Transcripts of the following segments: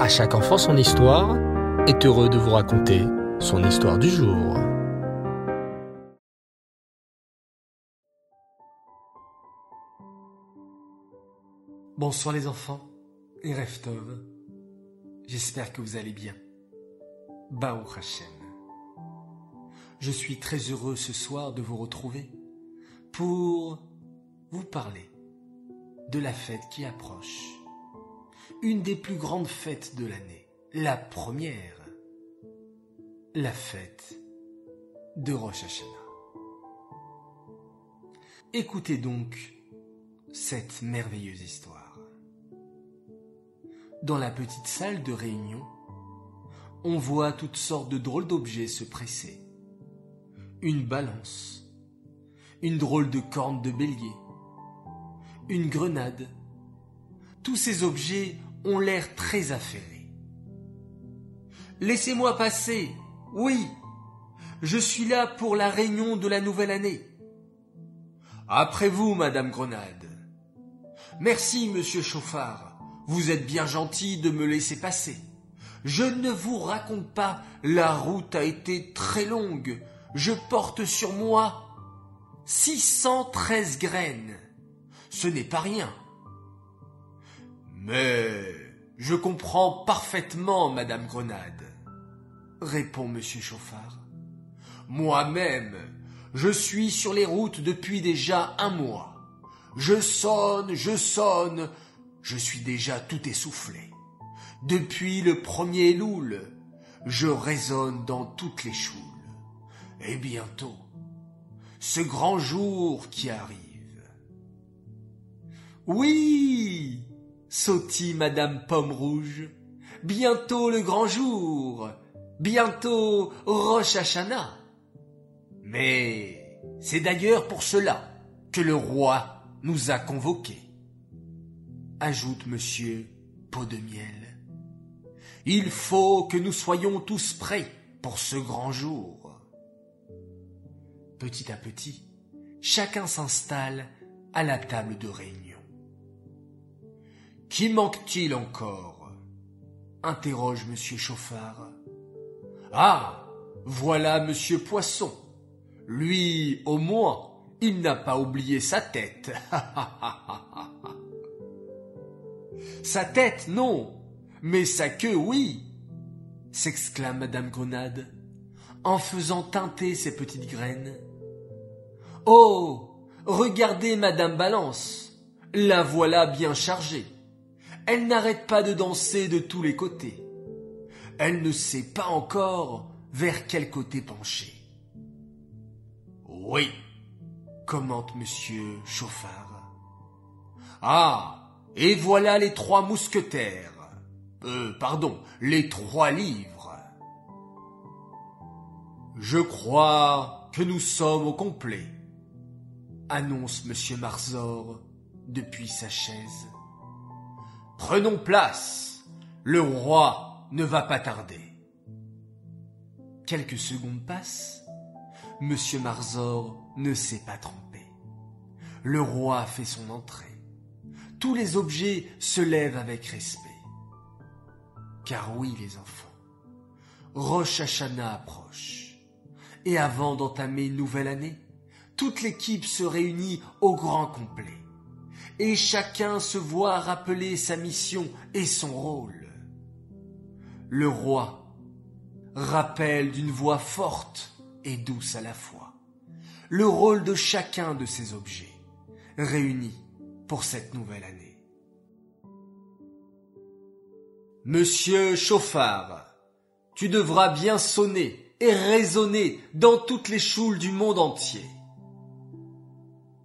À chaque enfant son histoire est heureux de vous raconter son histoire du jour. Bonsoir les enfants et Reftov. J'espère que vous allez bien. Baou Hashem. Je suis très heureux ce soir de vous retrouver pour vous parler de la fête qui approche. Une des plus grandes fêtes de l'année. La première. La fête de Rosh Hashanah. Écoutez donc cette merveilleuse histoire. Dans la petite salle de réunion, on voit toutes sortes de drôles d'objets se presser. Une balance, une drôle de corne de bélier, une grenade. Tous ces objets ont l'air très affairés. Laissez-moi passer. Oui, je suis là pour la réunion de la nouvelle année. Après vous, Madame Grenade. Merci, Monsieur Chauffard. Vous êtes bien gentil de me laisser passer. Je ne vous raconte pas, la route a été très longue. Je porte sur moi 613 graines. Ce n'est pas rien. Mais je comprends parfaitement, Madame Grenade, répond Monsieur Chauffard. Moi-même, je suis sur les routes depuis déjà un mois. Je sonne, je sonne, je suis déjà tout essoufflé. Depuis le premier loul, je résonne dans toutes les choules. Et bientôt, ce grand jour qui arrive. Oui, sautit Madame Pomme Rouge, bientôt le grand jour, bientôt Rosh Hashanah. Mais c'est d'ailleurs pour cela que le roi nous a convoqués. Ajoute Monsieur Pot de Miel. Il faut que nous soyons tous prêts pour ce grand jour. Petit à petit, chacun s'installe à la table de réunion. Qui manque-t-il encore? Interroge Monsieur Chauffard. Ah, voilà Monsieur Poisson. Lui, au moins, il n'a pas oublié sa tête. sa tête, non, mais sa queue, oui, s'exclame Madame Grenade, en faisant teinter ses petites graines. Oh, regardez Madame Balance, la voilà bien chargée. Elle n'arrête pas de danser de tous les côtés. Elle ne sait pas encore vers quel côté pencher. Oui, commente Monsieur Chauffard. Ah, et voilà les trois mousquetaires. Euh, pardon, les trois livres. Je crois que nous sommes au complet, annonce Monsieur Marzor depuis sa chaise. Prenons place. Le roi ne va pas tarder. Quelques secondes passent. Monsieur Marzor ne s'est pas trompé. Le roi fait son entrée. Tous les objets se lèvent avec respect. Car oui, les enfants, Rosh Hashanah approche. Et avant d'entamer une nouvelle année, toute l'équipe se réunit au grand complet et chacun se voit rappeler sa mission et son rôle. Le roi rappelle d'une voix forte et douce à la fois le rôle de chacun de ces objets réunis pour cette nouvelle année. Monsieur Chauffard, tu devras bien sonner et résonner dans toutes les choules du monde entier.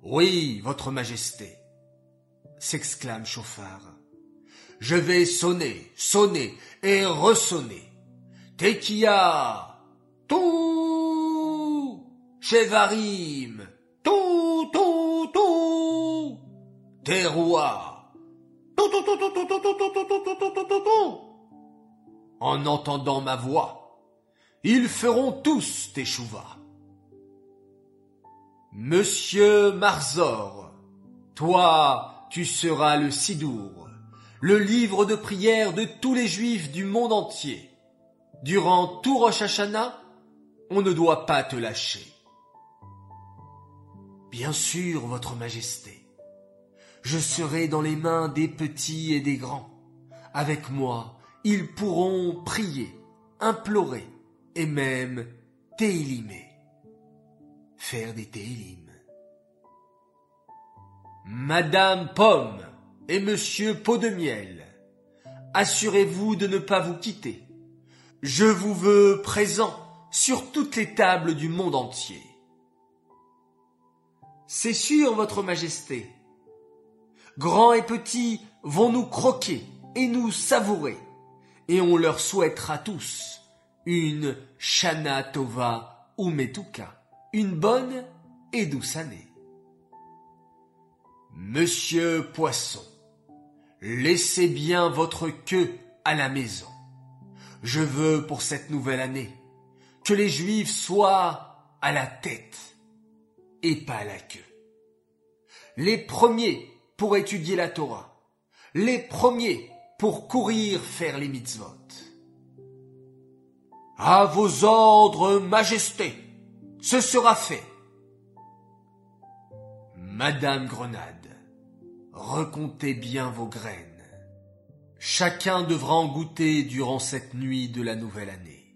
Oui, Votre Majesté, s'exclame Chauffard. Je vais sonner, sonner et ressonner. Tekia, tout, Chevarim, tout, tout, tout, Terroir, tout, tout, tout, tout, tout, tout, tout, tout, tout, tout, tout, tout. En entendant ma voix, ils feront tous tes chouvas. Monsieur Marzor, toi, tu seras le Sidour, le livre de prière de tous les juifs du monde entier. Durant tout Rosh Hashanah, on ne doit pas te lâcher. Bien sûr, Votre Majesté, je serai dans les mains des petits et des grands. Avec moi, ils pourront prier, implorer et même télimer. Faire des télim. Madame Pomme et Monsieur Pot de Miel, assurez-vous de ne pas vous quitter. Je vous veux présent sur toutes les tables du monde entier. C'est sûr, Votre Majesté. Grands et petits vont nous croquer et nous savourer, et on leur souhaitera tous une Shana Tova ou Metuka, une bonne et douce année. Monsieur Poisson, laissez bien votre queue à la maison. Je veux pour cette nouvelle année que les Juifs soient à la tête et pas à la queue. Les premiers pour étudier la Torah, les premiers pour courir faire les mitzvot. À vos ordres, Majesté, ce sera fait. Madame Grenade, recomptez bien vos graines. Chacun devra en goûter durant cette nuit de la nouvelle année.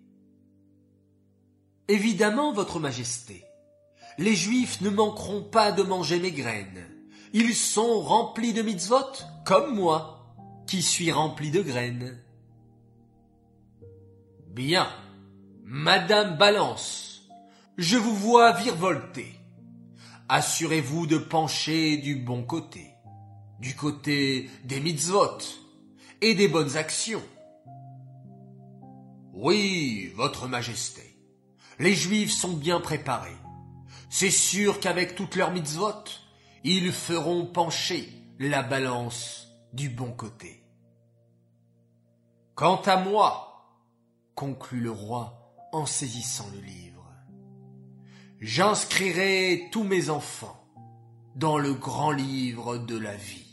Évidemment, Votre Majesté, les Juifs ne manqueront pas de manger mes graines. Ils sont remplis de mitzvot, comme moi, qui suis rempli de graines. Bien, Madame Balance, je vous vois virevolter. Assurez-vous de pencher du bon côté, du côté des mitzvot et des bonnes actions. Oui, Votre Majesté les Juifs sont bien préparés. C'est sûr qu'avec toutes leurs mitzvot, ils feront pencher la balance du bon côté. Quant à moi, conclut le roi en saisissant le livre, j'inscrirai tous mes enfants dans le grand livre de la vie.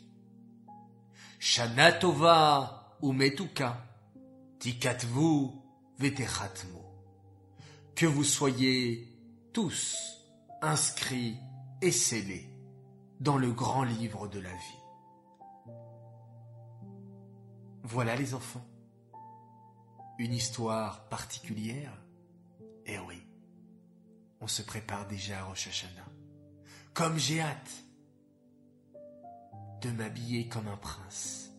Shanatova ou Metuka, Tikatvu Veterhatmu que vous soyez tous inscrits et scellés dans le grand livre de la vie. Voilà les enfants. Une histoire particulière Eh oui, on se prépare déjà à Rosh Hashanah. Comme j'ai hâte de m'habiller comme un prince,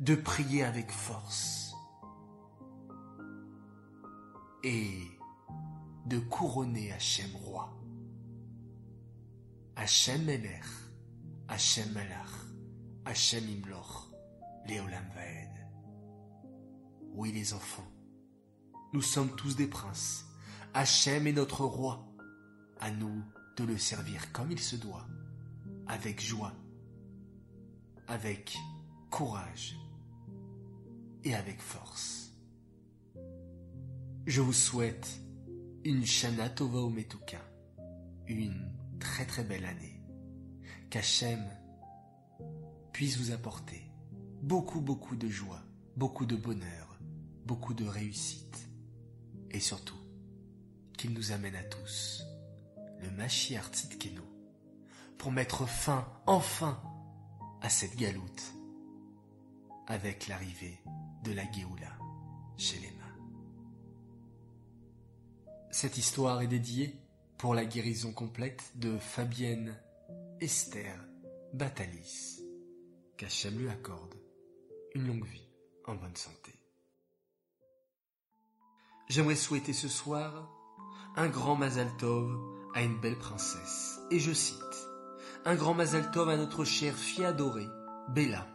de prier avec force, et de couronner Hachem roi. Hachem Melech, Hachem Malach, Hachem Imloch, Léolam Vaed. Oui les enfants, nous sommes tous des princes. Hachem est notre roi. À nous de le servir comme il se doit, avec joie, avec courage et avec force. Je vous souhaite une Shana Tova Metuka, une très très belle année. Qu'Hachem puisse vous apporter beaucoup beaucoup de joie, beaucoup de bonheur, beaucoup de réussite et surtout qu'il nous amène à tous le Mashiach Tzidkenu pour mettre fin enfin à cette galoute avec l'arrivée de la Géoula chez les cette histoire est dédiée pour la guérison complète de Fabienne Esther Batalis. Qu'Hachem lui accorde une longue vie en bonne santé. J'aimerais souhaiter ce soir un grand Mazal Tov à une belle princesse. Et je cite Un grand Mazal Tov à notre chère fille adorée, Bella,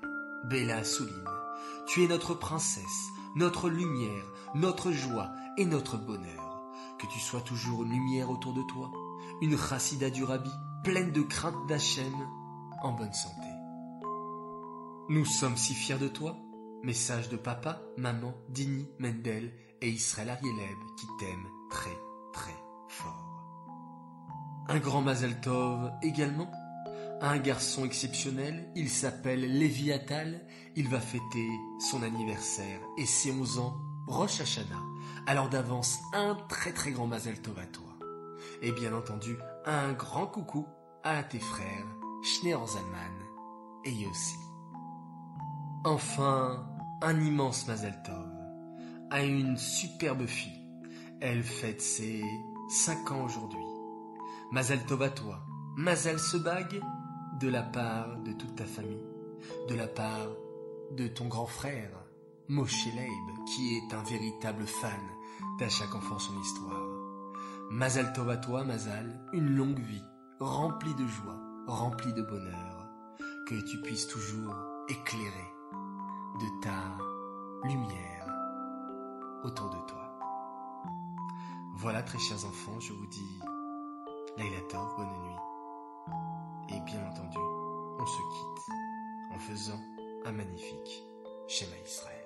Bella Souline. Tu es notre princesse, notre lumière, notre joie et notre bonheur que tu sois toujours une lumière autour de toi, une chassida du rabbi, pleine de crainte d'Hachem, en bonne santé. Nous sommes si fiers de toi. Message de papa, maman, Dini, Mendel et Israël Arieleb qui t'aiment très très fort. Un grand Mazel Tov également un garçon exceptionnel, il s'appelle Lévi Attal, il va fêter son anniversaire et ses 11 ans, Rosh Hashanah. Alors d'avance, un très très grand Mazel Tov à toi. Et bien entendu, un grand coucou à tes frères, Schneer Zalman et Yossi. Enfin, un immense Mazel Tov à une superbe fille. Elle fête ses 5 ans aujourd'hui. Mazel Tov à toi, Mazel se bague de la part de toute ta famille, de la part de ton grand frère, Moshe Leib, qui est un véritable fan d'à chaque enfant son histoire. Mazal Tov à toi, Mazal, une longue vie, remplie de joie, remplie de bonheur, que tu puisses toujours éclairer de ta lumière autour de toi. Voilà, très chers enfants, je vous dis Laila bonne nuit. Et bien entendu, on se quitte en faisant un magnifique schéma Israël.